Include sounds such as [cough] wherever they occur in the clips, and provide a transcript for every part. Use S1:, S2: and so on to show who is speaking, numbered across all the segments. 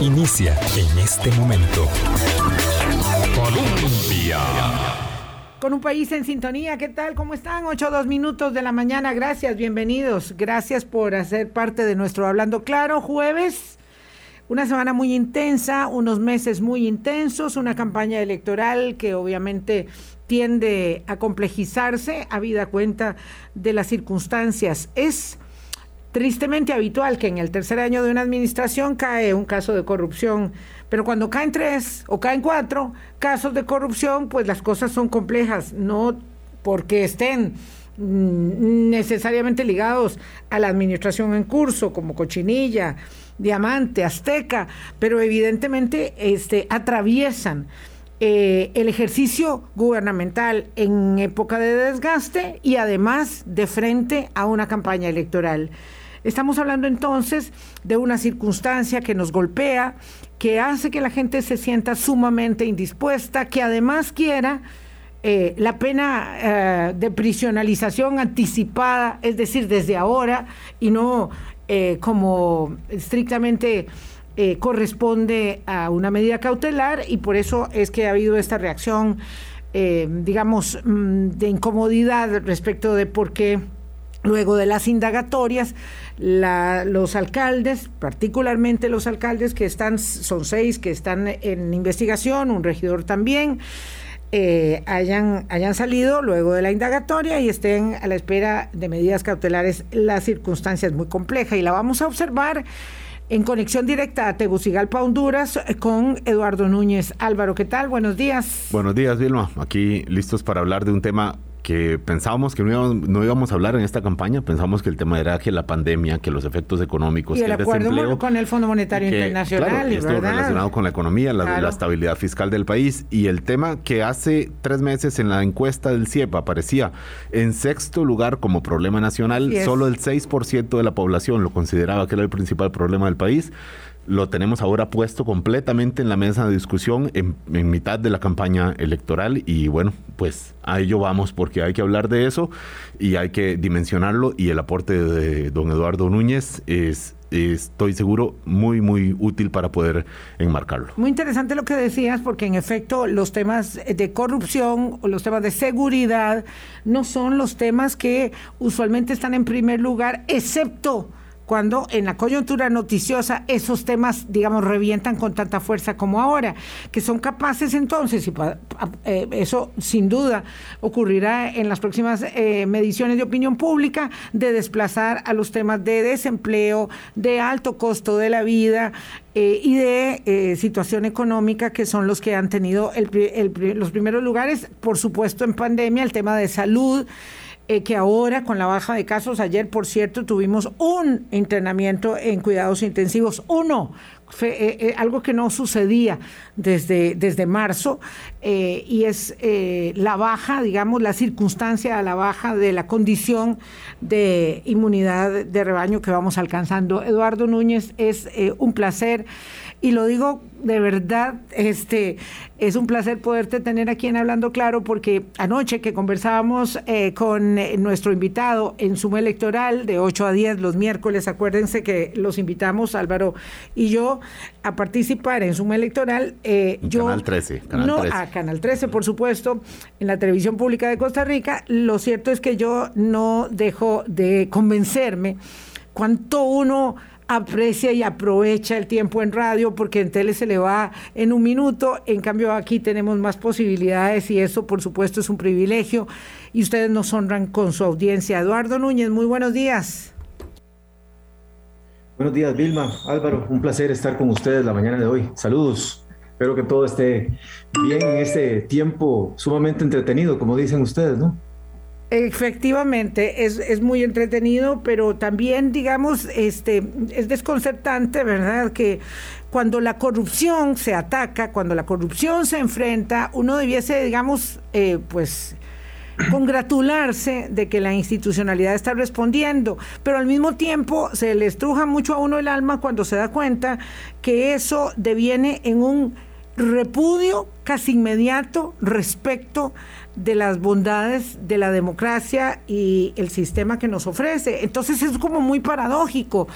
S1: Inicia en este momento. Colombia.
S2: Con un país en sintonía, ¿qué tal? ¿Cómo están? 8 dos minutos de la mañana, gracias, bienvenidos. Gracias por hacer parte de nuestro Hablando Claro, jueves. Una semana muy intensa, unos meses muy intensos, una campaña electoral que obviamente tiende a complejizarse, habida cuenta de las circunstancias. Es tristemente habitual que en el tercer año de una administración cae un caso de corrupción, pero cuando caen tres o caen cuatro casos de corrupción, pues las cosas son complejas, no porque estén mm, necesariamente ligados a la administración en curso, como Cochinilla, Diamante, Azteca, pero evidentemente este, atraviesan eh, el ejercicio gubernamental en época de desgaste y además de frente a una campaña electoral. Estamos hablando entonces de una circunstancia que nos golpea, que hace que la gente se sienta sumamente indispuesta, que además quiera eh, la pena eh, de prisionalización anticipada, es decir, desde ahora y no eh, como estrictamente corresponde a una medida cautelar y por eso es que ha habido esta reacción, digamos, mm, de incomodidad respecto de por qué Luego de las indagatorias, los alcaldes, particularmente los alcaldes que están, son seis que están en investigación, un regidor también, eh, hayan, hayan salido luego de la indagatoria y estén a la espera de medidas cautelares. La circunstancia es muy compleja y la vamos a observar en conexión directa a Tegucigalpa, Honduras, con Eduardo Núñez. Álvaro, ¿qué tal? Buenos días.
S3: Buenos días, Vilma. Aquí listos para hablar de un tema que pensábamos que no íbamos, a hablar en esta campaña, pensábamos que el tema era que la pandemia, que los efectos económicos,
S2: y
S3: el,
S2: acuerdo con el Fondo Monetario Internacional,
S3: y esto relacionado con la economía, la, estabilidad fiscal del país. Y el tema que hace tres meses en la encuesta del CIEP aparecía en sexto lugar como problema nacional, solo el 6% de la población lo consideraba que era el principal problema del país lo tenemos ahora puesto completamente en la mesa de discusión en, mitad de la campaña electoral y bueno, pues a ello vamos porque hay que hablar de eso y hay que dimensionarlo y el aporte de don Eduardo Núñez es estoy seguro, muy, muy útil para poder enmarcarlo.
S2: Muy interesante lo que decías, porque en efecto los temas de corrupción o los temas de seguridad no son los temas que usualmente están en primer lugar, excepto cuando en la coyuntura noticiosa esos temas, digamos, revientan con tanta fuerza como ahora, que son capaces entonces, y eh, eso sin duda ocurrirá en las próximas eh, mediciones de opinión pública, de desplazar a los temas de desempleo, de alto costo de la vida, eh, y de situación económica que son los que han tenido los primeros lugares, por supuesto en pandemia, el tema de salud, eh, que ahora con la baja de casos, ayer por cierto tuvimos un entrenamiento en cuidados intensivos, uno, eh, eh, algo que no sucedía desde, desde marzo, y es la baja, digamos, la circunstancia a la baja de la condición de inmunidad de rebaño que vamos alcanzando. Eduardo Núñez, es un placer y lo digo de verdad, este, es un placer poderte tener aquí en Hablando Claro, porque anoche que conversábamos eh, con eh, nuestro invitado en Suma Electoral de 8 a 10 los miércoles, acuérdense que los invitamos, Álvaro y yo, a participar en Suma Electoral.
S3: Eh, yo, Canal 13. Canal
S2: no, a Canal 13, por supuesto, en la televisión pública de Costa Rica. Lo cierto es que yo no dejo de convencerme cuánto uno aprecia y aprovecha el tiempo en radio porque en tele se le va en un minuto, en cambio aquí tenemos más posibilidades y eso por supuesto es un privilegio y ustedes nos honran con su audiencia. Eduardo Núñez, muy buenos días.
S4: Buenos días, Vilma, Álvaro, un placer estar con ustedes la mañana de hoy. Saludos. Espero que todo esté bien en este tiempo sumamente entretenido, como dicen ustedes, ¿no?
S2: Efectivamente, es, es, muy entretenido, pero también, digamos, este, es desconcertante, ¿verdad? Que cuando la corrupción se ataca, cuando la corrupción se enfrenta, uno debiese, digamos, eh, pues congratularse de que la institucionalidad está respondiendo, pero al mismo tiempo se le estruja mucho a uno el alma cuando se da cuenta que eso deviene en un repudio casi inmediato respecto de las bondades de la democracia y el sistema que nos ofrece. Entonces es como muy paradójico.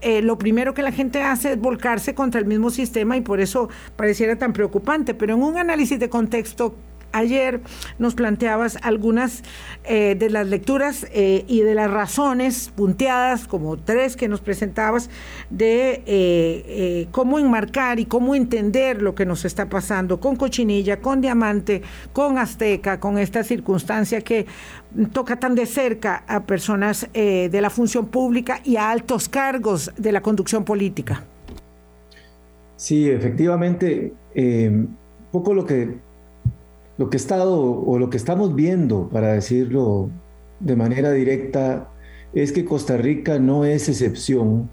S2: eh, lo primero que la gente hace es volcarse contra el mismo sistema y por eso pareciera tan preocupante. Pero en un análisis de contexto ayer nos planteabas algunas eh, de las lecturas eh, y de las razones punteadas, como tres que nos presentabas, de eh, cómo enmarcar y cómo entender lo que nos está pasando con Cochinilla, con Diamante, con Azteca, con esta circunstancia que toca tan de cerca a personas de la función pública y a altos cargos de la conducción política.
S4: Sí, efectivamente, poco lo que lo que, estado, o lo que estamos viendo, para decirlo de manera directa, es que Costa Rica no es excepción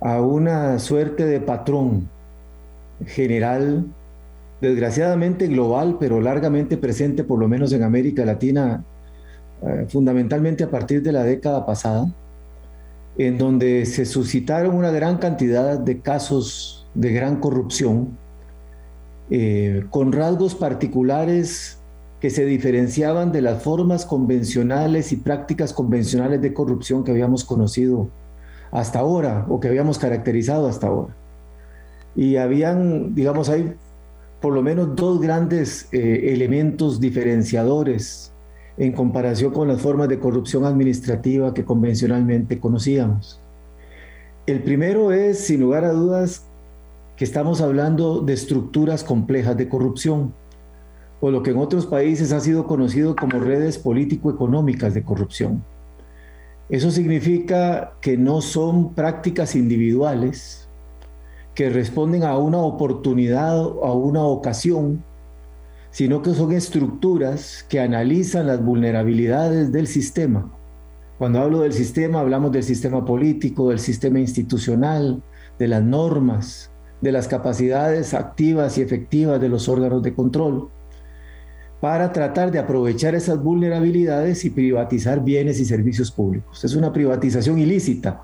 S4: a una suerte de patrón general, desgraciadamente global, pero largamente presente, por lo menos en América Latina, eh, fundamentalmente a partir de la década pasada, en donde se suscitaron una gran cantidad de casos de gran corrupción, eh, con rasgos particulares que se diferenciaban de las formas convencionales y prácticas convencionales de corrupción que habíamos conocido hasta ahora o que habíamos caracterizado hasta ahora. Y habían, digamos, hay por lo menos dos grandes eh, elementos diferenciadores en comparación con las formas de corrupción administrativa que convencionalmente conocíamos. El primero es, sin lugar a dudas, que estamos hablando de estructuras complejas de corrupción, o lo que en otros países ha sido conocido como redes político-económicas de corrupción. Eso significa que no son prácticas individuales que responden a una oportunidad o a una ocasión, sino que son estructuras que analizan las vulnerabilidades del sistema. Cuando hablo del sistema, hablamos del sistema político, del sistema institucional, de las normas, de las capacidades activas y efectivas de los órganos de control para tratar de aprovechar esas vulnerabilidades y privatizar bienes y servicios públicos. Es una privatización ilícita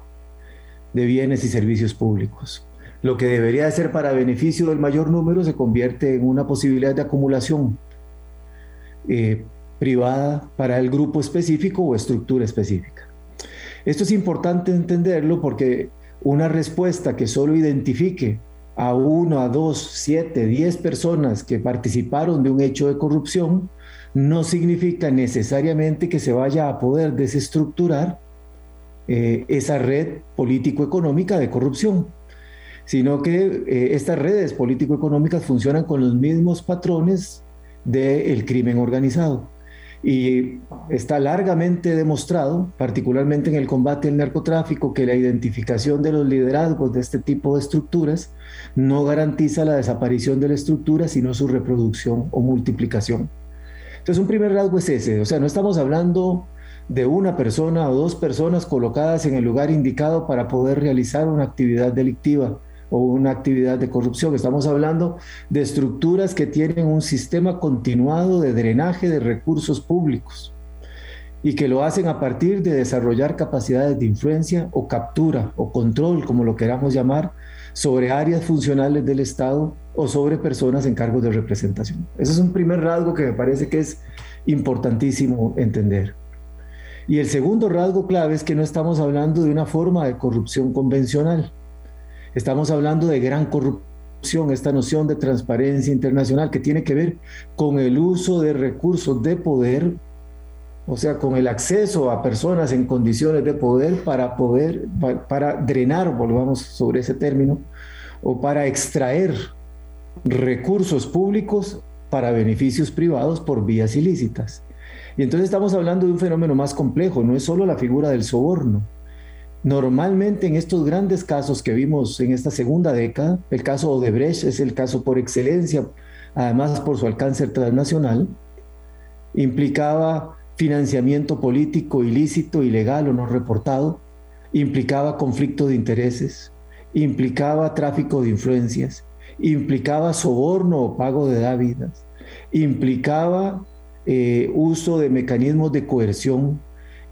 S4: de bienes y servicios públicos. Lo que debería de ser para beneficio del mayor número se convierte en una posibilidad de acumulación eh, privada para el grupo específico o estructura específica. Esto es importante entenderlo porque una respuesta que solo identifique a uno, a dos, siete, diez personas que participaron de un hecho de corrupción, no significa necesariamente que se vaya a poder desestructurar eh, esa red político-económica de corrupción, sino que eh, estas redes político-económicas funcionan con los mismos patrones del crimen organizado. Y está largamente demostrado, particularmente en el combate al narcotráfico, que la identificación de los liderazgos de este tipo de estructuras no garantiza la desaparición de la estructura, sino su reproducción o multiplicación. Entonces, un primer rasgo es ese, o sea, no estamos hablando de una persona o dos personas colocadas en el lugar indicado para poder realizar una actividad delictiva o una actividad de corrupción. Estamos hablando de estructuras que tienen un sistema continuado de drenaje de recursos públicos y que lo hacen a partir de desarrollar capacidades de influencia o captura o control, como lo queramos llamar, sobre áreas funcionales del Estado o sobre personas en cargos de representación. Ese es un primer rasgo que me parece que es importantísimo entender. Y el segundo rasgo clave es que no estamos hablando de una forma de corrupción convencional. Estamos hablando de gran corrupción, esta noción de transparencia internacional que tiene que ver con el uso de recursos de poder, o sea, con el acceso a personas en condiciones de poder para poder, para, drenar, volvamos sobre ese término, o para extraer recursos públicos para beneficios privados por vías ilícitas. Y entonces estamos hablando de un fenómeno más complejo, no es solo la figura del soborno, Normalmente en estos grandes casos que vimos en esta segunda década, el caso Odebrecht es el caso por excelencia, además por su alcance transnacional, implicaba financiamiento político ilícito, ilegal o no reportado, implicaba conflicto de intereses, implicaba tráfico de influencias, implicaba soborno o pago de dávidas, implicaba eh, uso de mecanismos de coerción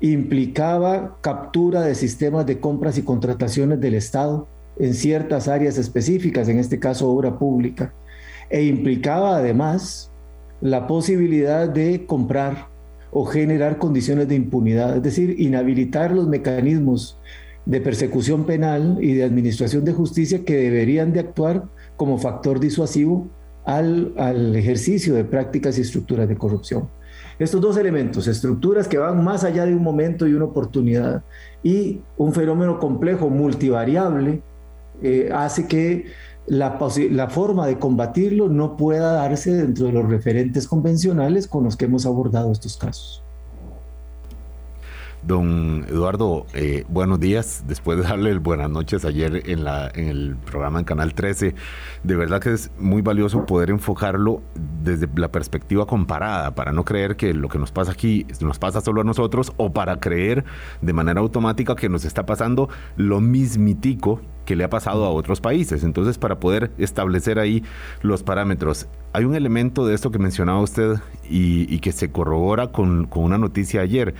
S4: implicaba captura de sistemas de compras y contrataciones del Estado en ciertas áreas específicas, en este caso obra pública, e implicaba además la posibilidad de comprar o generar condiciones de impunidad, es decir, inhabilitar los mecanismos de persecución penal y de administración de justicia que deberían de actuar como factor disuasivo al, al ejercicio de prácticas y estructuras de corrupción. Estos dos elementos, estructuras que van más allá de un momento y una oportunidad, y un fenómeno complejo, multivariable, eh, hace que la, la, forma de combatirlo no pueda darse dentro de los referentes convencionales con los que hemos abordado estos casos.
S3: Don Eduardo, eh, buenos días. Después de darle el buenas noches ayer en, la, en el programa en Canal 13, de verdad que es muy valioso poder enfocarlo desde la perspectiva comparada, para no creer que lo que nos pasa aquí nos pasa solo a nosotros o para creer de manera automática que nos está pasando lo mismitico que le ha pasado a otros países. Entonces, para poder establecer ahí los parámetros, hay un elemento de esto que mencionaba usted y, que se corrobora con, una noticia ayer.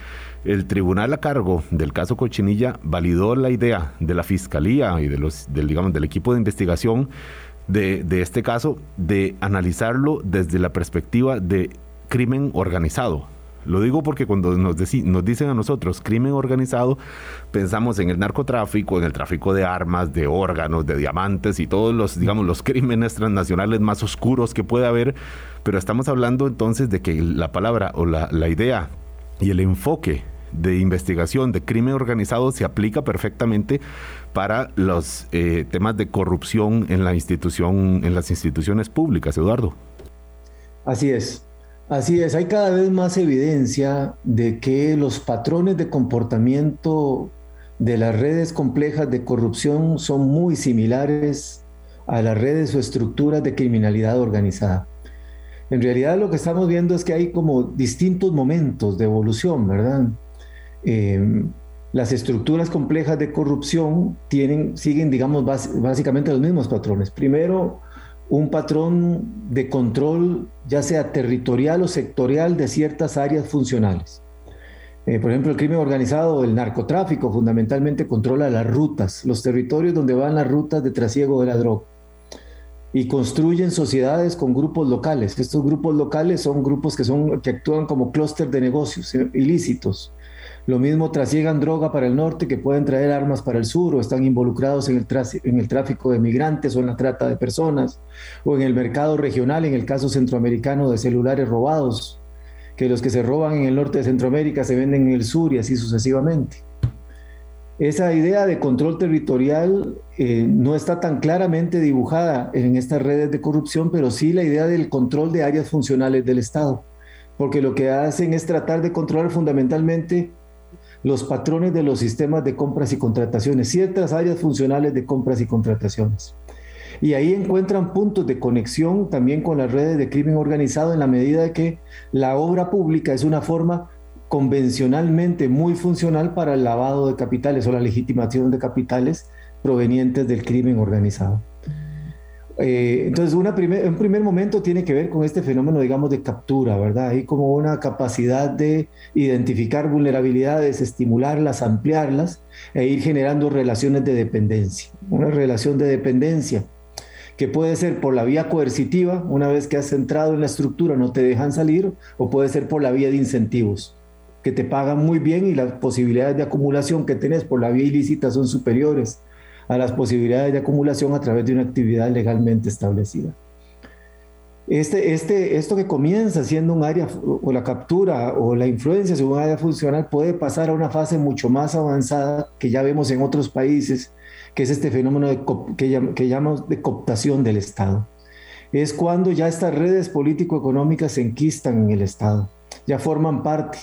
S3: El tribunal a cargo del caso Cochinilla validó la idea de la fiscalía y de los, del, digamos, del equipo de investigación de este caso de analizarlo desde la perspectiva de crimen organizado. Lo digo porque cuando nos, nos, dicen a nosotros crimen organizado, pensamos en el narcotráfico, en el tráfico de armas, de órganos, de diamantes y todos los, digamos, los crímenes transnacionales más oscuros que puede haber, pero estamos hablando entonces de que la palabra o la, la idea y el enfoque de investigación de crimen organizado se aplica perfectamente para los eh, temas de corrupción en la institución, en las instituciones públicas, Eduardo.
S4: Así es, así es. Hay cada vez más evidencia de que los patrones de comportamiento de las redes complejas de corrupción son muy similares a las redes o estructuras de criminalidad organizada. En realidad lo que estamos viendo es que hay como distintos momentos de evolución, ¿verdad? Eh, las estructuras complejas de corrupción tienen, siguen, digamos, básicamente los mismos patrones. Primero, un patrón de control, ya sea territorial o sectorial, de ciertas áreas funcionales. Eh, por ejemplo, el crimen organizado, el narcotráfico, fundamentalmente controla las rutas, los territorios donde van las rutas de trasiego de la droga y construyen sociedades con grupos locales. Estos grupos locales son grupos que, son, que actúan como clúster de negocios eh, ilícitos. Lo mismo trasiegan droga para el norte que pueden traer armas para el sur o están involucrados en el, en el tráfico de migrantes o en la trata de personas o en el mercado regional, en el caso centroamericano de celulares robados, que los que se roban en el norte de Centroamérica se venden en el sur y así sucesivamente. Esa idea de control territorial eh, no está tan claramente dibujada en estas redes de corrupción, pero sí la idea del control de áreas funcionales del Estado, porque lo que hacen es tratar de controlar fundamentalmente los patrones de los sistemas de compras y contrataciones, ciertas áreas funcionales de compras y contrataciones. Y ahí encuentran puntos de conexión también con las redes de crimen organizado en la medida de que la obra pública es una forma convencionalmente muy funcional para el lavado de capitales o la legitimación de capitales provenientes del crimen organizado. Eh, entonces, una un primer momento tiene que ver con este fenómeno, digamos, de captura, ¿verdad? Hay como una capacidad de identificar vulnerabilidades, estimularlas, ampliarlas e ir generando relaciones de dependencia. Una relación de dependencia que puede ser por la vía coercitiva, una vez que has entrado en la estructura no te dejan salir, o puede ser por la vía de incentivos que te pagan muy bien y las posibilidades de acumulación que tenés por la vía ilícita son superiores a las posibilidades de acumulación a través de una actividad legalmente establecida. Este, este, esto que comienza siendo un área, o la captura o la influencia sobre un área funcional puede pasar a una fase mucho más avanzada que ya vemos en otros países, que es este fenómeno de, que, que llamamos de cooptación del Estado. Es cuando ya estas redes político-económicas se enquistan en el Estado, ya forman parte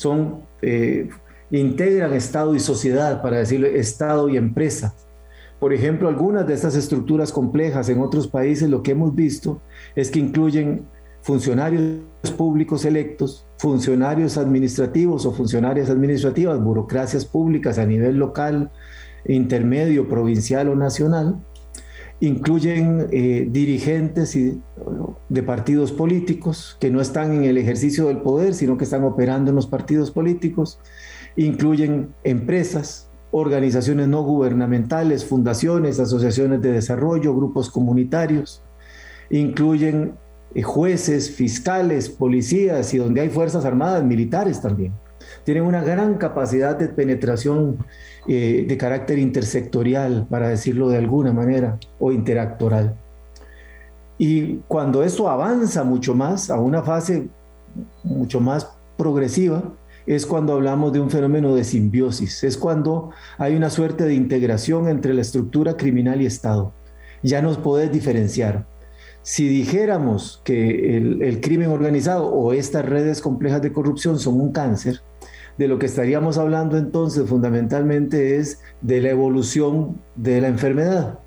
S4: son, eh, integran Estado y sociedad, para decirlo, Estado y empresa. Por ejemplo, algunas de estas estructuras complejas en otros países lo que hemos visto es que incluyen funcionarios públicos electos, funcionarios administrativos o funcionarias administrativas, burocracias públicas a nivel local, intermedio, provincial o nacional, incluyen eh, dirigentes de partidos políticos que no están en el ejercicio del poder, sino que están operando en los partidos políticos, incluyen empresas, organizaciones no gubernamentales, fundaciones, asociaciones de desarrollo, grupos comunitarios, incluyen eh, jueces, fiscales, policías y donde hay fuerzas armadas, militares también. Tienen una gran capacidad de penetración eh, de carácter intersectorial, para decirlo de alguna manera, o interactoral. Y cuando esto avanza mucho más a una fase mucho más progresiva, es cuando hablamos de un fenómeno de simbiosis, es cuando hay una suerte de integración entre la estructura criminal y Estado. Ya nos podés diferenciar. Si dijéramos que el, crimen organizado o estas redes complejas de corrupción son un cáncer, de lo que estaríamos hablando entonces fundamentalmente es de la evolución de la enfermedad.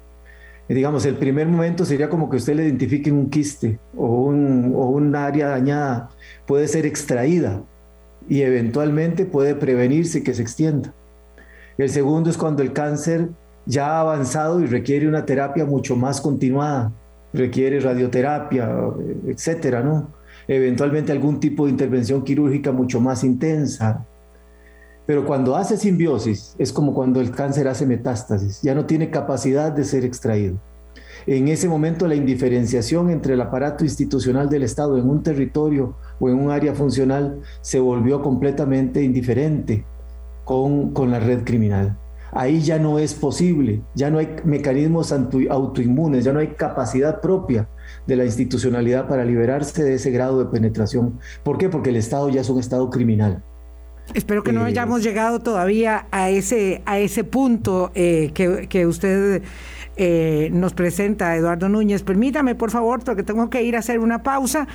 S4: digamos, el primer momento sería como que usted le identifique un quiste o un, o un área dañada, puede ser extraída y eventualmente puede prevenirse que se extienda. El segundo es cuando el cáncer ya ha avanzado y requiere una terapia mucho más continuada, requiere radioterapia, etcétera, ¿no? Eventualmente algún tipo de intervención quirúrgica mucho más intensa. Pero cuando hace simbiosis es como cuando el cáncer hace metástasis, ya no tiene capacidad de ser extraído. En ese momento la indiferenciación entre el aparato institucional del Estado en un territorio o en un área funcional se volvió completamente indiferente con, con la red criminal. Ahí ya no es posible, ya no hay mecanismos autoinmunes, ya no hay capacidad propia de la institucionalidad para liberarse de ese grado de penetración. ¿Por qué? Porque el Estado ya es un Estado criminal.
S2: Espero que no eh, hayamos llegado todavía a ese, a ese punto eh, que, que, usted eh, nos presenta, Eduardo Núñez. Permítame, por favor, porque tengo que ir a hacer una pausa.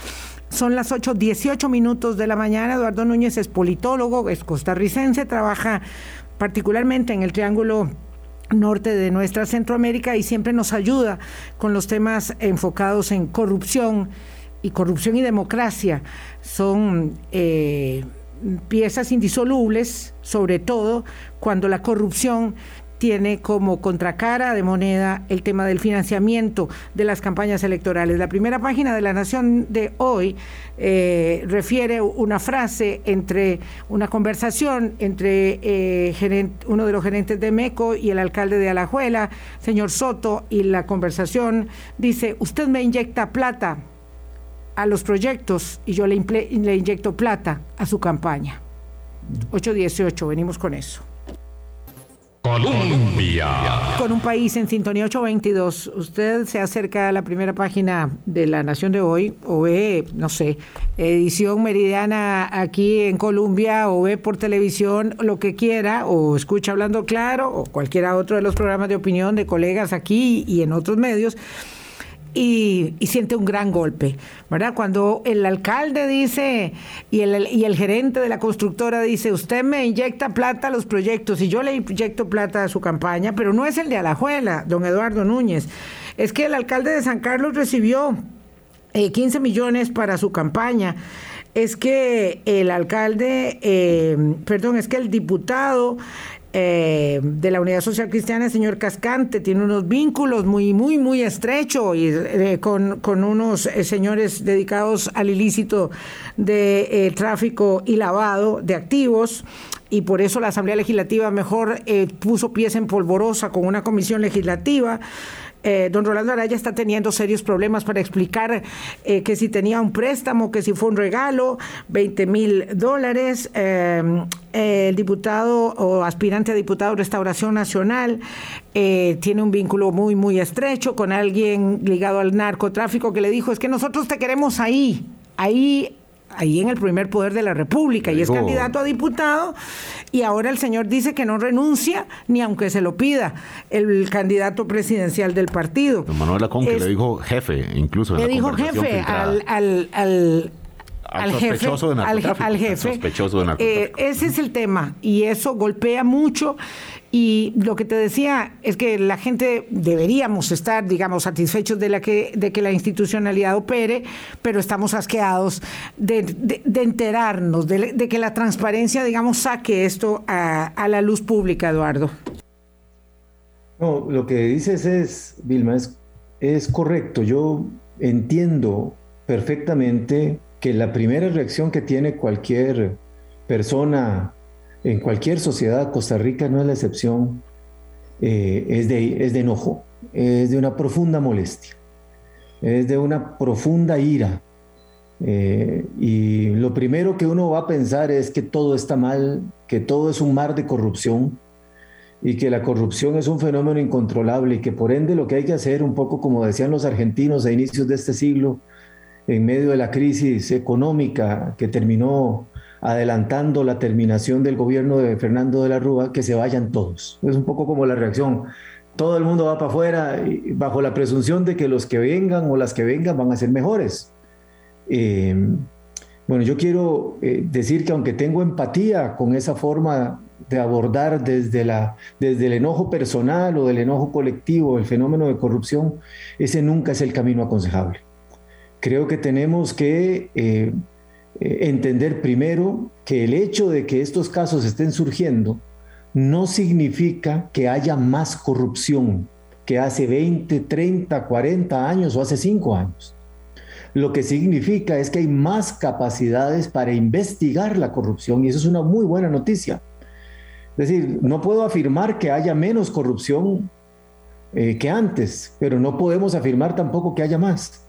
S2: Son las 8.18 minutos de la mañana. Eduardo Núñez es politólogo, es costarricense, trabaja particularmente en el Triángulo norte de nuestra Centroamérica y siempre nos ayuda con los temas enfocados en corrupción y corrupción y democracia. Son eh, piezas indisolubles, sobre todo cuando la corrupción tiene como contracara de moneda el tema del financiamiento de las campañas electorales. La primera página de La Nación de hoy eh, refiere una frase entre una conversación entre eh, uno de los gerentes de MECO y el alcalde de Alajuela, señor Soto, y la conversación dice, usted me inyecta plata a los proyectos y yo le, inyecto plata a su campaña. 818, venimos con eso.
S1: Colombia.
S2: Con un país en sintonía 822, usted se acerca a la primera página de La Nación de hoy o ve, no sé, edición meridiana aquí en Colombia o ve por televisión lo que quiera o escucha hablando claro o cualquiera otro de los programas de opinión de colegas aquí y en otros medios y, siente un gran golpe, ¿verdad? Cuando el alcalde dice y el, y el gerente de la constructora dice, usted me inyecta plata a los proyectos y yo le inyecto plata a su campaña, pero no es el de Alajuela, don Eduardo Núñez, es que el alcalde de San Carlos recibió 15 eh, millones para su campaña es que el alcalde, eh, perdón, es que el diputado eh, de la Unidad Social Cristiana, el señor Cascante, tiene unos vínculos muy, muy, muy estrechos eh, con, unos eh, señores dedicados al ilícito de tráfico y lavado de activos. Y por eso la Asamblea Legislativa mejor puso pies en polvorosa con una comisión legislativa eh, don Rolando Araya está teniendo serios problemas para explicar eh, que si tenía un préstamo, que si fue un regalo, 20 mil dólares. Eh, el diputado o aspirante a diputado de Restauración Nacional tiene un vínculo muy, muy estrecho con alguien ligado al narcotráfico que le dijo, es que nosotros te queremos ahí, ahí ahí en el primer poder de la República y es candidato a diputado y ahora el señor dice que no renuncia ni aunque se lo pida el candidato presidencial del partido.
S3: Manuel Lacón que le dijo jefe, incluso.
S2: le dijo jefe al, al, al
S3: al, sospechoso
S2: jefe,
S3: de
S2: al, jefe. Sospechoso de eh, ese es el tema y eso golpea mucho y lo que te decía es que la gente deberíamos estar, digamos, satisfechos de, la que, de que la institucionalidad opere, pero estamos asqueados de, enterarnos, de, que la transparencia, digamos, saque esto a, la luz pública, Eduardo.
S4: No, lo que dices es, Vilma, es, es correcto. Yo entiendo perfectamente que la primera reacción que tiene cualquier persona en cualquier sociedad, Costa Rica no es la excepción, eh, es, de, es de enojo, es de una profunda molestia, es de una profunda ira. Eh, y lo primero que uno va a pensar es que todo está mal, que todo es un mar de corrupción, y que la corrupción es un fenómeno incontrolable y que por ende lo que hay que hacer, un poco como decían los argentinos a inicios de este siglo, en medio de la crisis económica que terminó adelantando la terminación del gobierno de Fernando de la Rúa, que se vayan todos. Es un poco como la reacción. Todo el mundo va para afuera bajo la presunción de que los que vengan o las que vengan van a ser mejores. Eh, bueno, yo quiero eh, decir que aunque tengo empatía con esa forma de abordar desde, la, desde el enojo personal o del enojo colectivo el fenómeno de corrupción, ese nunca es el camino aconsejable. Creo que tenemos que eh, eh, entender primero que el hecho de que estos casos estén surgiendo no significa que haya más corrupción que hace 20, 30, 40 años o hace 5 años. Lo que significa es que hay más capacidades para investigar la corrupción y eso es una muy buena noticia. Es decir, no puedo afirmar que haya menos corrupción eh, que antes, pero no podemos afirmar tampoco que haya más.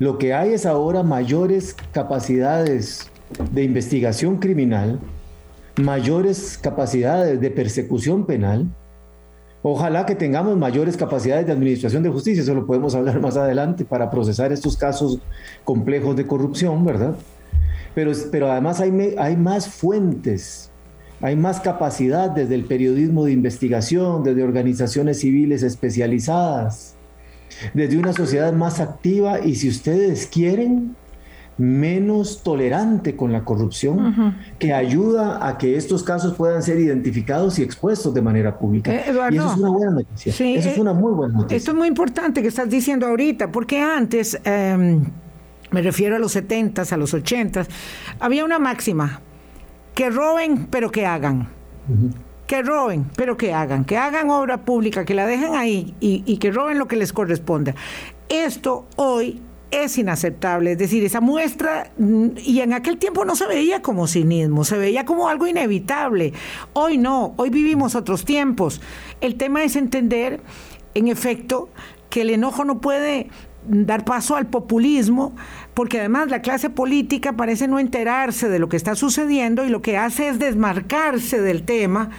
S4: Lo que hay es ahora mayores capacidades de investigación criminal, mayores capacidades de persecución penal. Ojalá que tengamos mayores capacidades de administración de justicia, eso lo podemos hablar más adelante para procesar estos casos complejos de corrupción, ¿verdad? Pero, pero además hay, hay más fuentes hay más capacidad desde el periodismo de investigación, desde organizaciones civiles especializadas, desde una sociedad más activa y si ustedes quieren, menos tolerante con la corrupción, que ayuda a que estos casos puedan ser identificados y expuestos de manera pública. Eh, y eso es una buena noticia. eso es eh, una muy buena noticia.
S2: Esto es muy importante que estás diciendo ahorita, porque antes, em, me refiero a los 70s, a los 80s, había una máxima que roben, pero que hagan. Que roben, pero que hagan. Que hagan obra pública, que la dejen ahí y, que roben lo que les corresponda. Esto hoy es inaceptable. Es decir, esa muestra, mm, y en aquel tiempo no se veía como cinismo, se veía como algo inevitable. Hoy no, hoy vivimos otros tiempos. El tema es entender, en efecto, que el enojo no puede dar paso al populismo, porque además la clase política parece no enterarse de lo que está sucediendo y lo que hace es desmarcarse del tema,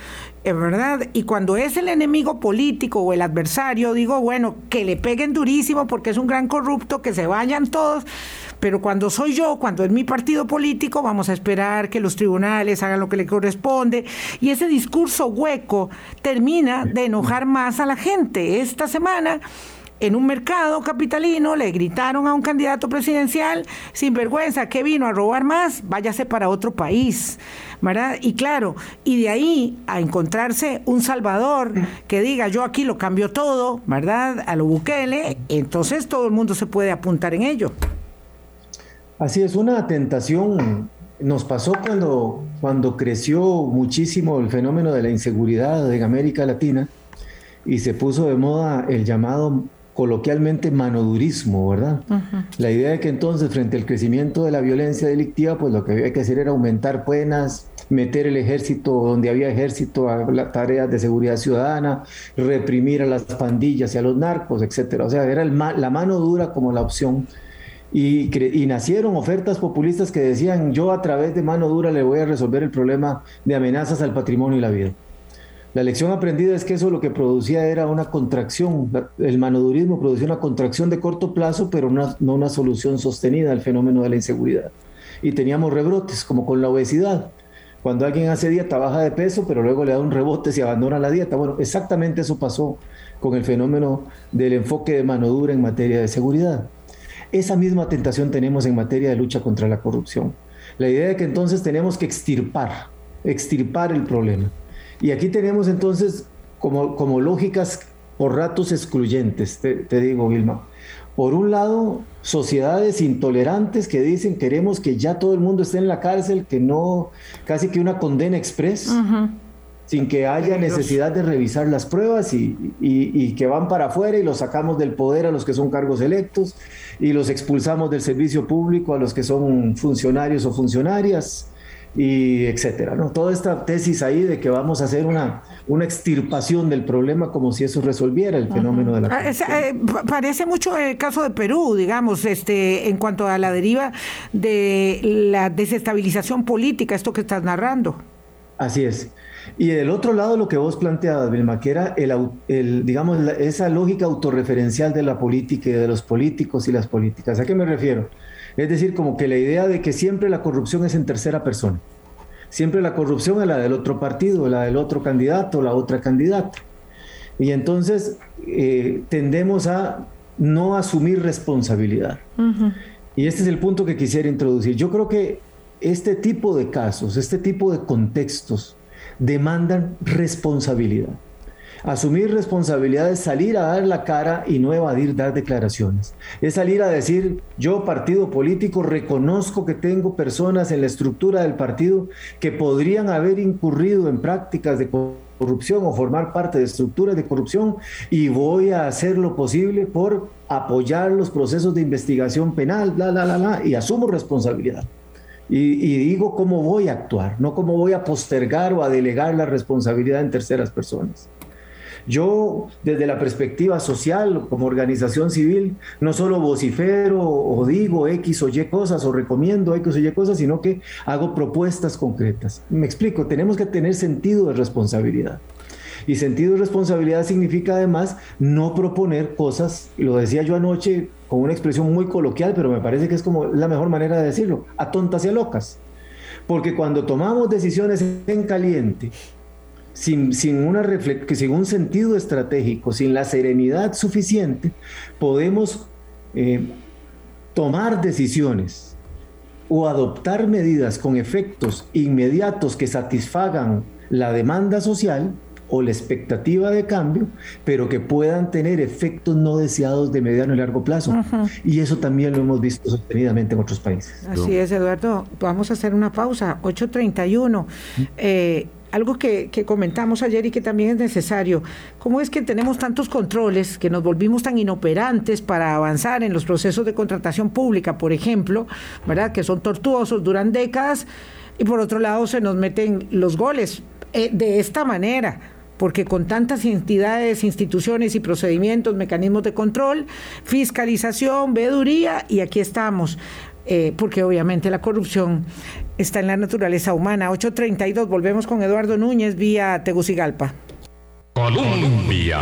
S2: es verdad, y cuando es el enemigo político o el adversario, digo, bueno, que le peguen durísimo porque es un gran corrupto, que se vayan todos, pero cuando soy yo, cuando es mi partido político, vamos a esperar que los tribunales hagan lo que le corresponde, y ese discurso hueco termina de enojar más a la gente. Esta semana en un mercado capitalino le gritaron a un candidato presidencial, sin vergüenza, que vino a robar más, váyase para otro país, ¿verdad? Y claro, y de ahí a encontrarse un Salvador que diga yo aquí lo cambio todo, ¿verdad? A lo Bukele, entonces todo el mundo se puede apuntar en ello.
S4: Así es, una tentación nos pasó cuando, cuando creció muchísimo el fenómeno de la inseguridad en América Latina y se puso de moda el llamado coloquialmente manodurismo, ¿verdad? La idea de que entonces frente al crecimiento de la violencia delictiva, pues lo que había que hacer era aumentar penas, meter el ejército donde había ejército a las tareas de seguridad ciudadana, reprimir a las pandillas y a los narcos, etcétera. O sea, era la mano dura como la opción. Y, y, nacieron ofertas populistas que decían, yo a través de mano dura le voy a resolver el problema de amenazas al patrimonio y la vida. La lección aprendida es que eso lo que producía era una contracción, el manodurismo producía una contracción de corto plazo, pero no una solución sostenida al fenómeno de la inseguridad. Y teníamos rebrotes, como con la obesidad. Cuando alguien hace dieta baja de peso, pero luego le da un rebote si abandona la dieta. Bueno, exactamente eso pasó con el fenómeno del enfoque de mano dura en materia de seguridad. Esa misma tentación tenemos en materia de lucha contra la corrupción. La idea de que entonces tenemos que extirpar, extirpar el problema y aquí tenemos entonces como, como lógicas por ratos excluyentes, te, digo, Vilma. Por un lado, sociedades intolerantes que dicen queremos que ya todo el mundo esté en la cárcel, que no, casi que una condena express, sin que haya necesidad de revisar las pruebas y, y, que van para afuera y los sacamos del poder a los que son cargos electos y los expulsamos del servicio público a los que son funcionarios o funcionarias y etcétera, ¿no? Toda esta tesis ahí de que vamos a hacer una, una extirpación del problema como si eso resolviera el fenómeno de la ah,
S2: eh, Parece mucho el caso de Perú, digamos, este, en cuanto a la deriva de la desestabilización política, esto que estás narrando.
S4: Así es. Y del otro lado, lo que vos planteabas, Vilma, que era el, digamos, esa lógica autorreferencial de la política y de los políticos y las políticas. ¿A qué me refiero? Es decir, como que la idea de que siempre la corrupción es en tercera persona. Siempre la corrupción es la del otro partido, la del otro candidato, la otra candidata. Y entonces eh, tendemos a no asumir responsabilidad. Y este es el punto que quisiera introducir. Yo creo que este tipo de casos, este tipo de contextos, demandan responsabilidad. Asumir responsabilidad es salir a dar la cara y no evadir dar declaraciones. Es salir a decir, yo partido político reconozco que tengo personas en la estructura del partido que podrían haber incurrido en prácticas de corrupción o formar parte de estructuras de corrupción y voy a hacer lo posible por apoyar los procesos de investigación penal, bla, bla, bla, y asumo responsabilidad. Y, digo cómo voy a actuar, no cómo voy a postergar o a delegar la responsabilidad en terceras personas. Yo, desde la perspectiva social, como organización civil, no solo vocifero o digo X o Y cosas o recomiendo X o Y cosas, sino que hago propuestas concretas. Me explico, tenemos que tener sentido de responsabilidad. Y sentido de responsabilidad significa además no proponer cosas, lo decía yo anoche con una expresión muy coloquial, pero me parece que es como la mejor manera de decirlo, a tontas y a locas. Porque cuando tomamos decisiones en caliente, sin, sin, una sin un sentido estratégico, sin la serenidad suficiente, podemos eh, tomar decisiones o adoptar medidas con efectos inmediatos que satisfagan la demanda social o la expectativa de cambio, pero que puedan tener efectos no deseados de mediano y largo plazo. Y eso también lo hemos visto sostenidamente en otros países.
S2: Así es, Eduardo. Vamos a hacer una pausa. 8.31. Eh, algo que, que, comentamos ayer y que también es necesario, ¿cómo es que tenemos tantos controles, que nos volvimos tan inoperantes para avanzar en los procesos de contratación pública, por ejemplo, ¿verdad? que son tortuosos, duran décadas, y por otro lado se nos meten los goles eh, de esta manera? porque con tantas entidades, instituciones y procedimientos, mecanismos de control, fiscalización, veeduría, y aquí estamos. Eh, porque obviamente la corrupción está en la naturaleza humana. 8.32, volvemos con Eduardo Núñez vía Tegucigalpa.
S1: Colombia.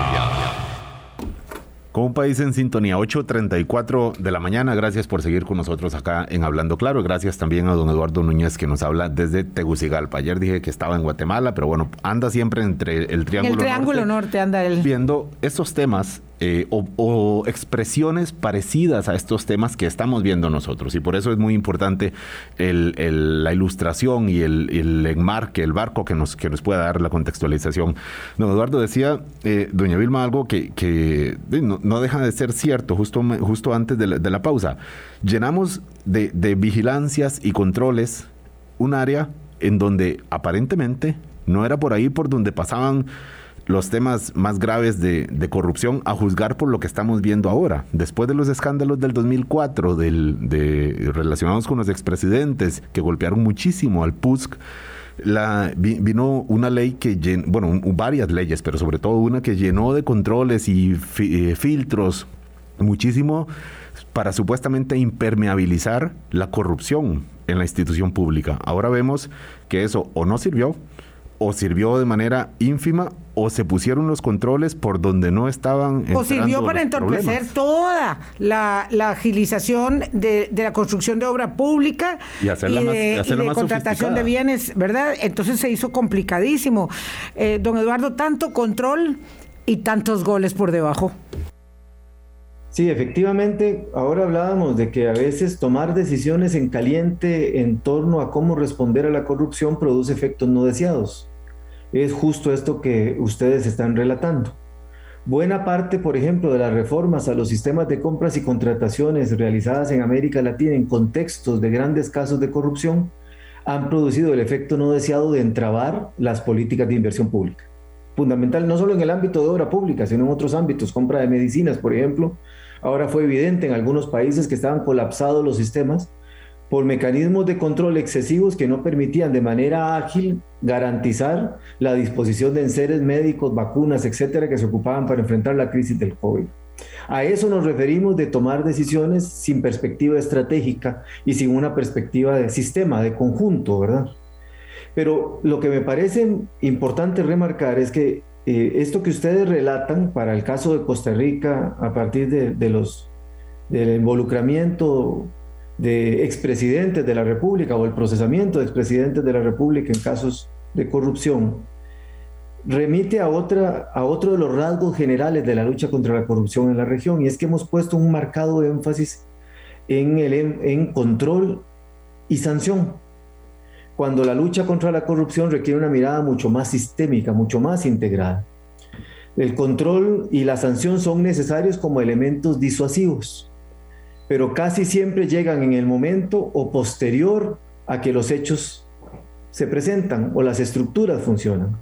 S3: Con un país en sintonía, 8.34 de la mañana. Gracias por seguir con nosotros acá en Hablando Claro. Gracias también a don Eduardo Núñez que nos habla desde Tegucigalpa. Ayer dije que estaba en Guatemala, pero bueno, anda siempre entre el Triángulo,
S2: el triángulo norte, anda él.
S3: Viendo estos temas eh, o, expresiones parecidas a estos temas que estamos viendo nosotros. Y por eso es muy importante la ilustración y el, enmarque, el barco que nos, que nos pueda dar la contextualización. Don Eduardo decía, eh, doña Vilma, algo que, no, deja de ser cierto justo, justo antes de la, pausa. Llenamos de, de vigilancias y controles un área en donde aparentemente no era por ahí por donde pasaban los temas más graves de, corrupción a juzgar por lo que estamos viendo ahora. Después de los escándalos del 2004, del, de, relacionados con los expresidentes que golpearon muchísimo al PUSC, vino una ley que, bueno, varias leyes, pero sobre todo una que llenó de controles y eh, filtros muchísimo para supuestamente impermeabilizar la corrupción en la institución pública. Ahora vemos que eso o no sirvió o sirvió de manera ínfima o se pusieron los controles por donde no estaban.
S2: O sirvió para entorpecer toda la, agilización de, la construcción de obra pública
S3: y, hacerla de,
S2: contratación de bienes, ¿verdad? Entonces se hizo complicadísimo. Eh, don Eduardo, tanto control y tantos goles por debajo.
S4: Sí, efectivamente, ahora hablábamos de que a veces tomar decisiones en caliente en torno a cómo responder a la corrupción produce efectos no deseados es justo esto que ustedes están relatando. Buena parte, por ejemplo, de las reformas a los sistemas de compras y contrataciones realizadas en América Latina en contextos de grandes casos de corrupción han producido el efecto no deseado de entrabar las políticas de inversión pública. Fundamental no solo en el ámbito de obra pública, sino en otros ámbitos, compra de medicinas, por ejemplo. Ahora fue evidente en algunos países que estaban colapsados los sistemas por mecanismos de control excesivos que no permitían de manera ágil garantizar la disposición de enseres médicos, vacunas, etcétera, que se ocupaban para enfrentar la crisis del COVID. A eso nos referimos de tomar decisiones sin perspectiva estratégica y sin una perspectiva de sistema, de conjunto, ¿verdad? Pero lo que me parece importante remarcar es que eh, esto que ustedes relatan para el caso de Costa Rica, a partir de, los, del involucramiento de expresidentes de la República o el procesamiento de expresidentes de la República en casos de corrupción, remite a, otra, a otro de los rasgos generales de la lucha contra la corrupción en la región, y es que hemos puesto un marcado énfasis en, el, en control y sanción cuando la lucha contra la corrupción requiere una mirada mucho más sistémica, mucho más integrada. El control y la sanción son necesarios como elementos disuasivos, pero casi siempre llegan en el momento o posterior a que los hechos se presentan o las estructuras funcionan.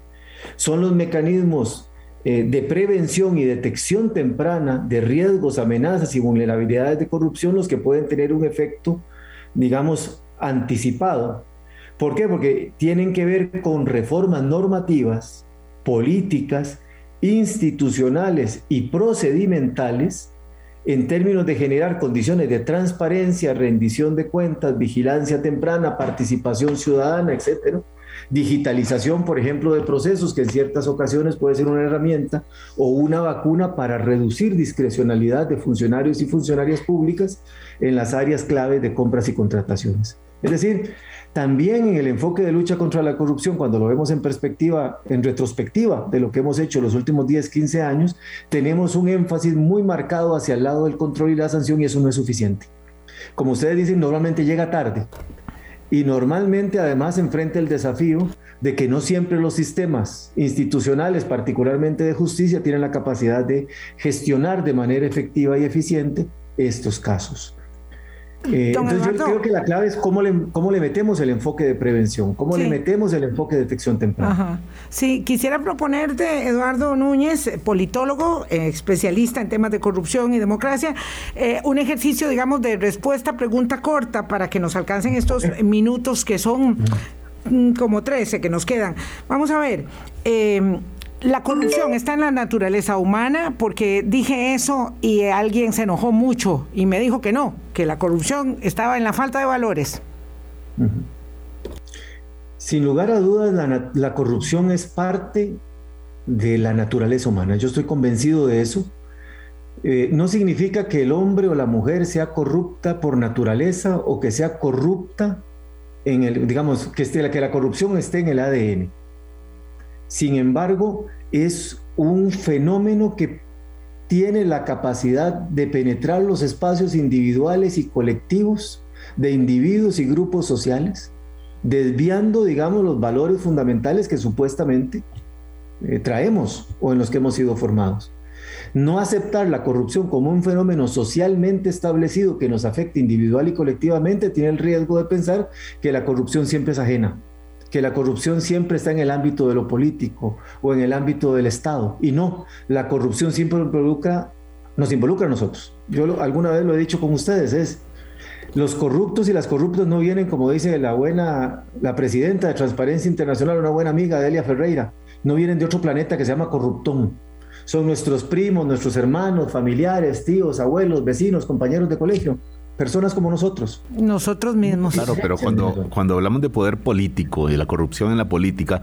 S4: Son los mecanismos eh, de prevención y detección temprana de riesgos, amenazas y vulnerabilidades de corrupción los que pueden tener un efecto, digamos, anticipado ¿Por qué? Porque tienen que ver con reformas normativas, políticas, institucionales y procedimentales en términos de generar condiciones de transparencia, rendición de cuentas, vigilancia temprana, participación ciudadana, etcétera. Digitalización, por ejemplo, de procesos que en ciertas ocasiones puede ser una herramienta o una vacuna para reducir discrecionalidad de funcionarios y funcionarias públicas en las áreas clave de compras y contrataciones. Es decir, también en el enfoque de lucha contra la corrupción, cuando lo vemos en perspectiva, en retrospectiva de lo que hemos hecho los últimos 10, 15 años, tenemos un énfasis muy marcado hacia el lado del control y la sanción y eso no es suficiente. Como ustedes dicen, normalmente llega tarde. Y normalmente además enfrenta el desafío de que no siempre los sistemas institucionales, particularmente de justicia, tienen la capacidad de gestionar de manera efectiva y eficiente estos casos. Eh, entonces yo creo que la clave es cómo le, cómo le metemos el enfoque de prevención, cómo le metemos el enfoque de detección temprana.
S2: Sí, quisiera proponerte, Eduardo Núñez, politólogo, eh, especialista en temas de corrupción y democracia, eh, un ejercicio, digamos, de respuesta, pregunta corta para que nos alcancen estos [laughs] minutos que son mm, como 13 que nos quedan. Vamos a ver. La corrupción está en la naturaleza humana porque dije eso y alguien se enojó mucho y me dijo que no, que la corrupción estaba en la falta de valores.
S4: Sin lugar a dudas, la, corrupción es parte de la naturaleza humana. Yo estoy convencido de eso. Eh, no significa que el hombre o la mujer sea corrupta por naturaleza o que sea corrupta en el, digamos, que, esté, que la corrupción esté en el ADN. Sin embargo, es un fenómeno que tiene la capacidad de penetrar los espacios individuales y colectivos de individuos y grupos sociales, desviando, digamos, los valores fundamentales que supuestamente eh, traemos o en los que hemos sido formados. No aceptar la corrupción como un fenómeno socialmente establecido que nos afecte individual y colectivamente tiene el riesgo de pensar que la corrupción siempre es ajena que la corrupción siempre está en el ámbito de lo político o en el ámbito del Estado. Y no, la corrupción siempre involucra, nos involucra a nosotros. Yo alguna vez lo he dicho con ustedes, es los corruptos y las corruptas no vienen, como dice la buena, la presidenta de Transparencia Internacional, una buena amiga, Delia Ferreira, no vienen de otro planeta que se llama corruptón. Son nuestros primos, nuestros hermanos, familiares, tíos, abuelos, vecinos, compañeros de colegio personas como nosotros.
S2: Nosotros mismos.
S3: Claro, pero cuando, cuando hablamos de poder político y la corrupción en la política,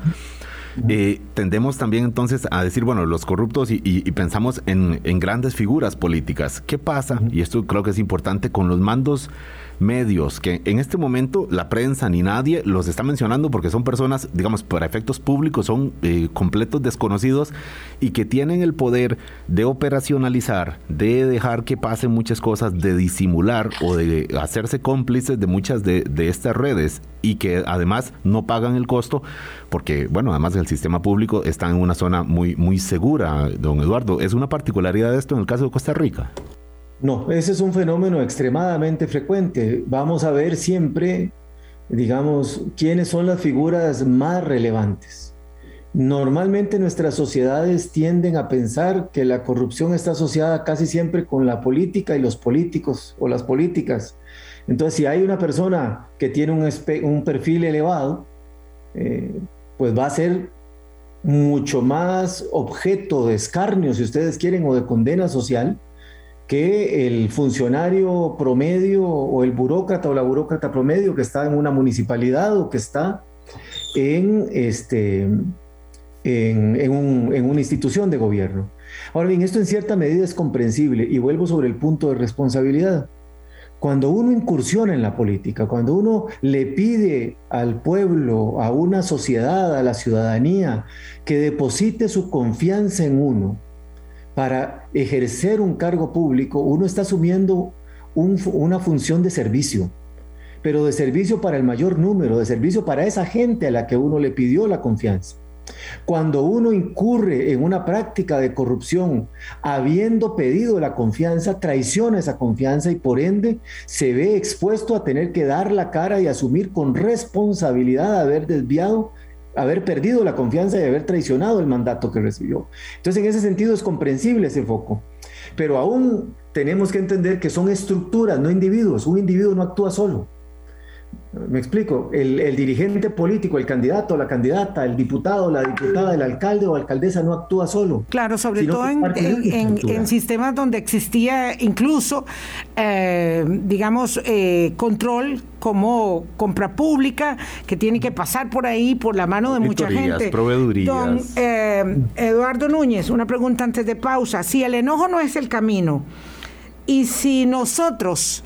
S3: eh, tendemos también entonces a decir, bueno, los corruptos y, pensamos en, en, grandes figuras políticas. ¿Qué pasa? Y esto creo que es importante con los mandos medios que en este momento la prensa ni nadie los está mencionando porque son personas, digamos, para efectos públicos son eh, completos desconocidos y que tienen el poder de operacionalizar, de dejar que pasen muchas cosas, de disimular o de hacerse cómplices de muchas de, estas redes y que además no pagan el costo porque, bueno, además el sistema público está en una zona muy, muy segura, don Eduardo. ¿Es una particularidad de esto en el caso de Costa Rica?
S4: No, ese es un fenómeno extremadamente frecuente. Vamos a ver siempre, digamos, quiénes son las figuras más relevantes. Normalmente nuestras sociedades tienden a pensar que la corrupción está asociada casi siempre con la política y los políticos o las políticas. Entonces, si hay una persona que tiene un, perfil elevado, eh, pues va a ser mucho más objeto de escarnio, si ustedes quieren, o de condena social, que el funcionario promedio o el burócrata o la burócrata promedio que está en una municipalidad o que está en, este, en, una institución de gobierno. Ahora bien, esto en cierta medida es comprensible y vuelvo sobre el punto de responsabilidad. Cuando uno incursiona en la política, cuando uno le pide al pueblo, a una sociedad, a la ciudadanía, que deposite su confianza en uno para ejercer un cargo público, uno está asumiendo una función de servicio, pero de servicio para el mayor número, de servicio para esa gente a la que uno le pidió la confianza. Cuando uno incurre en una práctica de corrupción, habiendo pedido la confianza, traiciona esa confianza y por ende se ve expuesto a tener que dar la cara y asumir con responsabilidad haber desviado, haber perdido la confianza y haber traicionado el mandato que recibió. Entonces en ese sentido es comprensible ese foco. Pero aún tenemos que entender que son estructuras, no individuos. Un individuo no actúa solo. Me explico, el, dirigente político, el candidato, la candidata, el diputado, la diputada, el alcalde o alcaldesa no actúa solo.
S2: Claro, sobre todo en, sistemas donde existía incluso, eh, digamos, eh, control como compra pública, que tiene que pasar por ahí, por la mano de mucha gente. Don eh, Eduardo Núñez, una pregunta antes de pausa. Si el enojo no es el camino, y si nosotros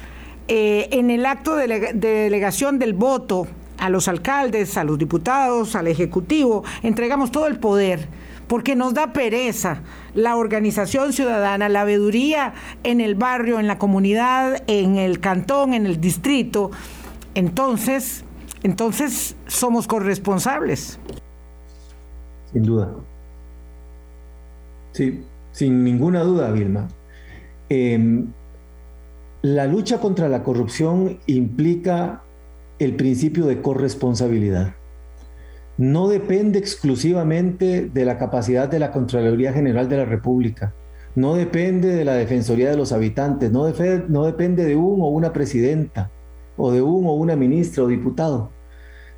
S2: eh, en el acto de, delegación del voto a los alcaldes, a los diputados, al Ejecutivo, entregamos todo el poder porque nos da pereza la organización ciudadana, la veeduría en el barrio, en la comunidad, en el cantón, en el distrito. Entonces, entonces somos corresponsables.
S4: Sin duda. Sí, sin ninguna duda, Vilma. Em, la lucha contra la corrupción implica el principio de corresponsabilidad. No depende exclusivamente de la capacidad de la Contraloría General de la República, no depende de la Defensoría de los Habitantes, no, depende de un o una presidenta, o de un o una ministra o diputado.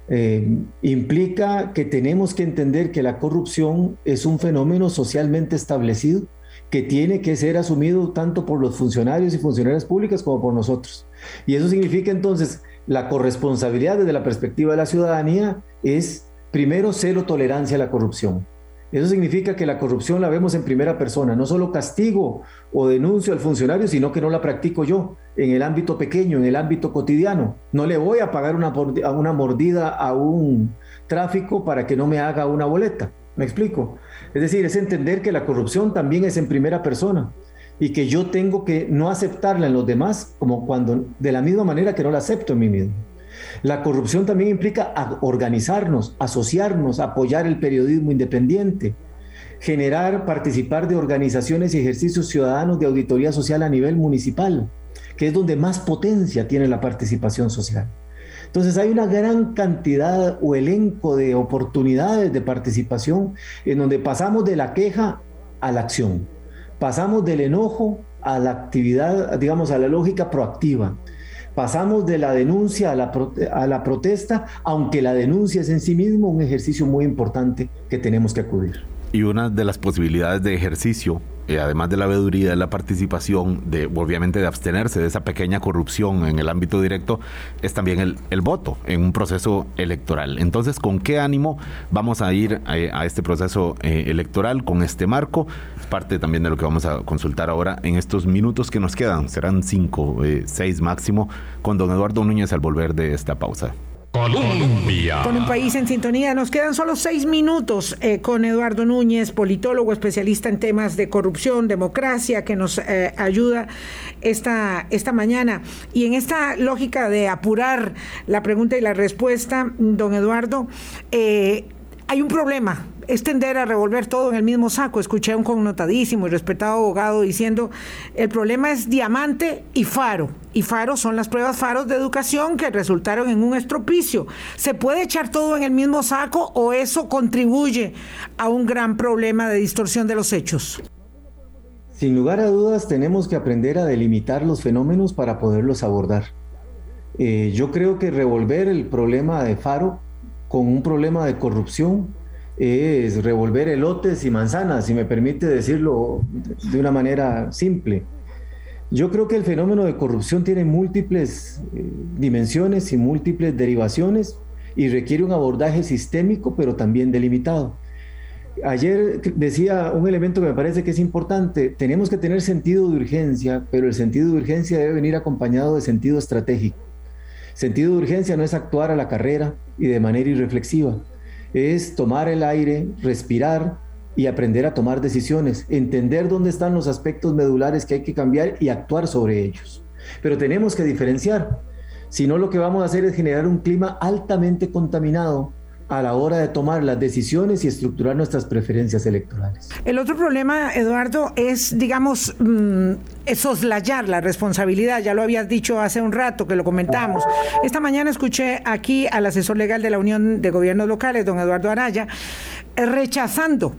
S4: Eh, implica que tenemos que entender que la corrupción es un fenómeno socialmente establecido que tiene que ser asumido tanto por los funcionarios y funcionarias públicas como por nosotros. Y eso significa entonces la corresponsabilidad desde la perspectiva de la ciudadanía es primero cero tolerancia a la corrupción. Eso significa que la corrupción la vemos en primera persona, no solo castigo o denuncio al funcionario, sino que no la practico yo en el ámbito pequeño, en el ámbito cotidiano. No le voy a pagar una, una mordida a un tráfico para que no me haga una boleta. ¿Me explico? Es decir, es entender que la corrupción también es en primera persona y que yo tengo que no aceptarla en los demás como cuando de la misma manera que no la acepto en mí mismo. La corrupción también implica organizarnos, asociarnos, apoyar el periodismo independiente, generar, participar de organizaciones y ejercicios ciudadanos de auditoría social a nivel municipal, que es donde más potencia tiene la participación social. Entonces hay una gran cantidad o elenco de oportunidades de participación en donde pasamos de la queja a la acción, pasamos del enojo a la actividad, digamos, a la lógica proactiva. Pasamos de la denuncia a la, protesta, aunque la denuncia es en sí mismo un ejercicio muy importante que tenemos que acudir.
S3: Y una de las posibilidades de ejercicio, eh, además de la veeduría, de la participación, de obviamente de abstenerse de esa pequeña corrupción en el ámbito directo, es también el, el voto en un proceso electoral. Entonces, ¿con qué ánimo vamos a ir eh, a, este proceso eh, electoral con este marco? Es parte también de lo que vamos a consultar ahora en estos minutos que nos quedan. Serán cinco, seis máximo, con don Eduardo Núñez al volver de esta pausa.
S2: Colombia. Con un país en sintonía. Nos quedan solo seis minutos eh, con Eduardo Núñez, politólogo especialista en temas de corrupción, democracia, que nos eh, ayuda esta, esta mañana. Y en esta lógica de apurar la pregunta y la respuesta, don Eduardo, eh, hay un problema, es tender a revolver todo en el mismo saco. Escuché a un connotadísimo y respetado abogado diciendo, el problema es diamante y faro. Y faro son las pruebas faros de educación que resultaron en un estropicio. ¿Se puede echar todo en el mismo saco o eso contribuye a un gran problema de distorsión de los hechos?
S4: Sin lugar a dudas, tenemos que aprender a delimitar los fenómenos para poderlos abordar. Eh, yo creo que revolver el problema de Faro con un problema de corrupción es revolver elotes y manzanas, si me permite decirlo de una manera simple. Yo creo que el fenómeno de corrupción tiene múltiples eh, dimensiones y múltiples derivaciones y requiere un abordaje sistémico, pero también delimitado. Ayer decía un elemento que me parece que es importante, tenemos que tener sentido de urgencia, pero el sentido de urgencia debe venir acompañado de sentido estratégico. Sentido de urgencia no es actuar a la carrera y de manera irreflexiva, es tomar el aire, respirar y aprender a tomar decisiones, entender dónde están los aspectos medulares que hay que cambiar y actuar sobre ellos. Pero tenemos que diferenciar, si no lo que vamos a hacer es generar un clima altamente contaminado a la hora de tomar las decisiones y estructurar nuestras preferencias electorales.
S2: El otro problema, Eduardo, es, digamos, mm, soslayar la responsabilidad. Ya lo habías dicho hace un rato que lo comentamos. Esta mañana escuché aquí al asesor legal de la Unión de Gobiernos Locales, don Eduardo Araya, eh, rechazando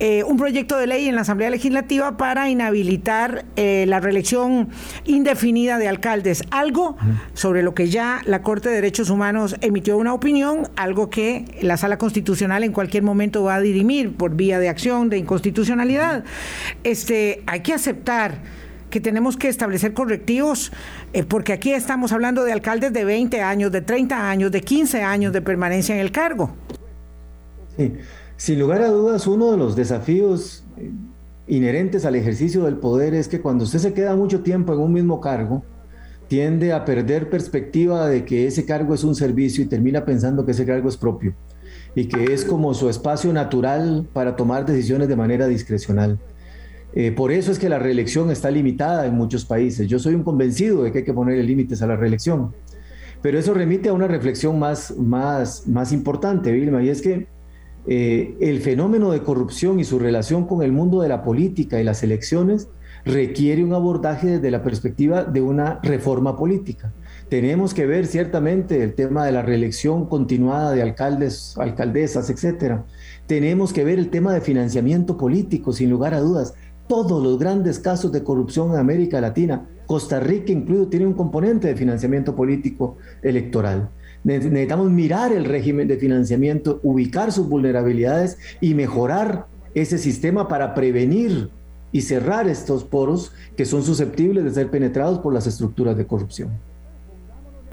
S2: eh, un proyecto de ley en la Asamblea Legislativa para inhabilitar eh, la reelección indefinida de alcaldes, algo sobre lo que ya la Corte de Derechos Humanos emitió una opinión, algo que la Sala Constitucional en cualquier momento va a dirimir por vía de acción de inconstitucionalidad. Este, hay que aceptar que tenemos que establecer correctivos, eh, porque aquí estamos hablando de alcaldes de 20 años, de 30 años, de 15 años de permanencia en el cargo.
S4: Sí. Sin lugar a dudas, uno de los desafíos eh, inherentes al ejercicio del poder es que cuando usted se queda mucho tiempo en un mismo cargo, tiende a perder perspectiva de que ese cargo es un servicio y termina pensando que ese cargo es propio y que es como su espacio natural para tomar decisiones de manera discrecional. Eh, por eso es que la reelección está limitada en muchos países. Yo soy un convencido de que hay que poner límites a la reelección. Pero eso remite a una reflexión más, más, más importante, Vilma, y es que eh, el fenómeno de corrupción y su relación con el mundo de la política y las elecciones requiere un abordaje desde la perspectiva de una reforma política. Tenemos que ver ciertamente el tema de la reelección continuada de alcaldes, alcaldesas, etcétera. Tenemos que ver el tema de financiamiento político, sin lugar a dudas. Todos los grandes casos de corrupción en América Latina, Costa Rica incluido, tiene un componente de financiamiento político electoral. Necesitamos mirar el régimen de financiamiento, ubicar sus vulnerabilidades y mejorar ese sistema para prevenir y cerrar estos poros que son susceptibles de ser penetrados por las estructuras de corrupción.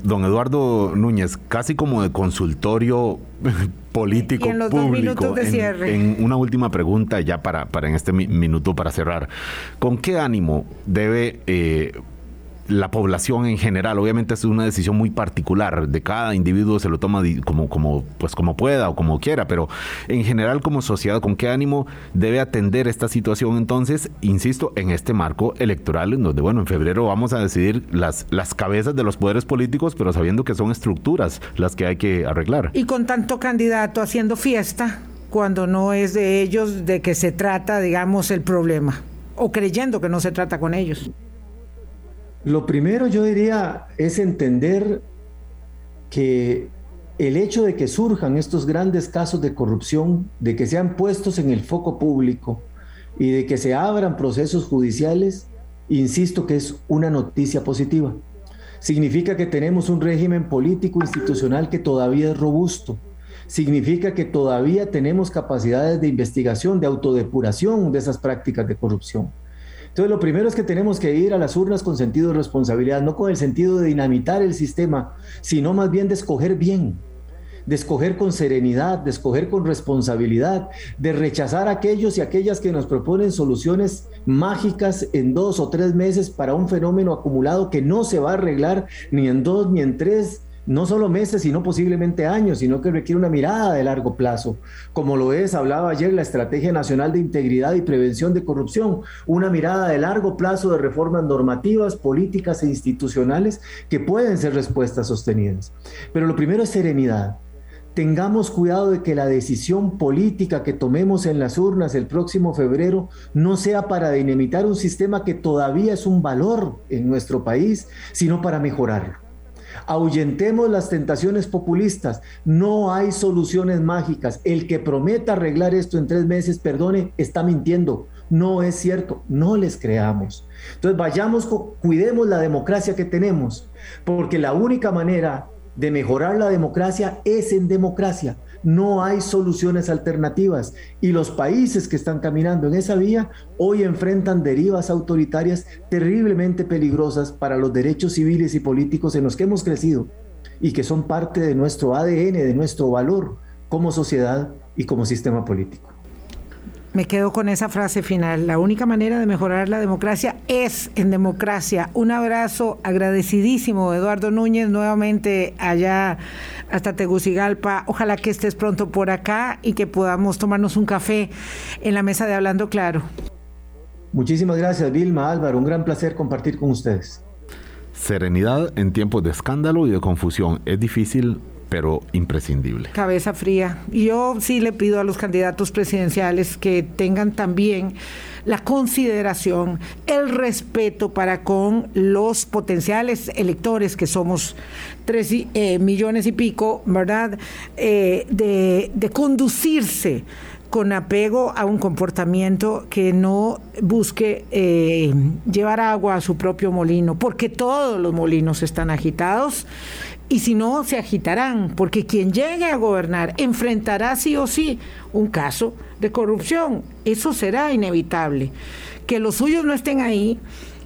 S3: Don Eduardo Núñez, casi como de consultorio [laughs] político público. en, una última pregunta ya para, para en este minuto para cerrar. ¿Con qué ánimo debe eh, la población en general. Obviamente es una decisión muy particular, de cada individuo se lo toma como, como, pues como pueda o como quiera, pero en general como sociedad, ¿con qué ánimo debe atender esta situación entonces? Insisto, en este marco electoral, en donde, bueno, en febrero vamos a decidir las, las cabezas de los poderes políticos, pero sabiendo que son estructuras las que hay que arreglar.
S2: Y con tanto candidato haciendo fiesta, cuando no es de ellos de que se trata, digamos, el problema, o creyendo que no se trata con ellos.
S4: Lo primero yo diría es entender que el hecho de que surjan estos grandes casos de corrupción, de que sean puestos en el foco público y de que se abran procesos judiciales, insisto que es una noticia positiva. Significa que tenemos un régimen político institucional que todavía es robusto. Significa que todavía tenemos capacidades de investigación, de autodepuración de esas prácticas de corrupción. Entonces, lo primero es que tenemos que ir a las urnas con sentido de responsabilidad, no con el sentido de dinamitar el sistema, sino más bien de escoger bien, de escoger con serenidad, de escoger con responsabilidad, de rechazar a aquellos y aquellas que nos proponen soluciones mágicas en dos o tres meses para un fenómeno acumulado que no se va a arreglar ni en dos ni en tres no solo meses, sino posiblemente años, sino que requiere una mirada de largo plazo, como lo es, hablaba ayer, la Estrategia Nacional de Integridad y Prevención de Corrupción, una mirada de largo plazo de reformas normativas, políticas e institucionales que pueden ser respuestas sostenidas. Pero lo primero es serenidad. Tengamos cuidado de que la decisión política que tomemos en las urnas el próximo febrero no sea para dinamitar un sistema que todavía es un valor en nuestro país, sino para mejorarlo. Ahuyentemos las tentaciones populistas. No hay soluciones mágicas. El que prometa arreglar esto en tres meses, perdone, está mintiendo. No es cierto. No les creamos. Entonces vayamos, cuidemos la democracia que tenemos, porque la única manera de mejorar la democracia es en democracia no hay soluciones alternativas y los países que están caminando en esa vía hoy enfrentan derivas autoritarias terriblemente peligrosas para los derechos civiles y políticos en los que hemos crecido. y que son parte de nuestro ADN, de nuestro valor como sociedad y como sistema político.
S2: Me quedo con esa frase final. La única manera de mejorar la democracia es en democracia. Un abrazo agradecidísimo, Eduardo Núñez, nuevamente allá hasta Tegucigalpa. Ojalá que estés pronto por acá y que podamos tomarnos un café en la mesa de Hablando Claro.
S4: Muchísimas gracias, Vilma, Álvaro. Un gran placer compartir con ustedes.
S3: Serenidad en tiempos de escándalo y de confusión. Es difícil, pero imprescindible.
S2: Cabeza fría. Yo sí le pido a los candidatos presidenciales que tengan también la consideración, el respeto para con los potenciales electores, que somos tres eh, millones y pico, ¿verdad? Eh, de, de conducirse con apego a un comportamiento que no busque eh, llevar agua a su propio molino, porque todos los molinos están agitados y si no, se agitarán, porque quien llegue a gobernar enfrentará sí o sí un caso de corrupción. Eso será inevitable. Que los suyos no estén ahí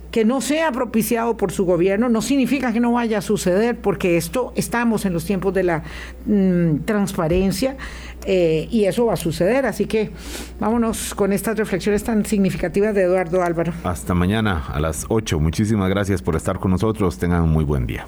S2: que no sea propiciado por su gobierno no significa que no vaya a suceder, porque esto estamos en los tiempos de la mm, transparencia eh, y eso va a suceder. Así que vámonos con estas reflexiones tan significativas de Eduardo Álvaro.
S3: Hasta mañana a las 8. Muchísimas gracias por estar con nosotros. Tengan un muy buen día.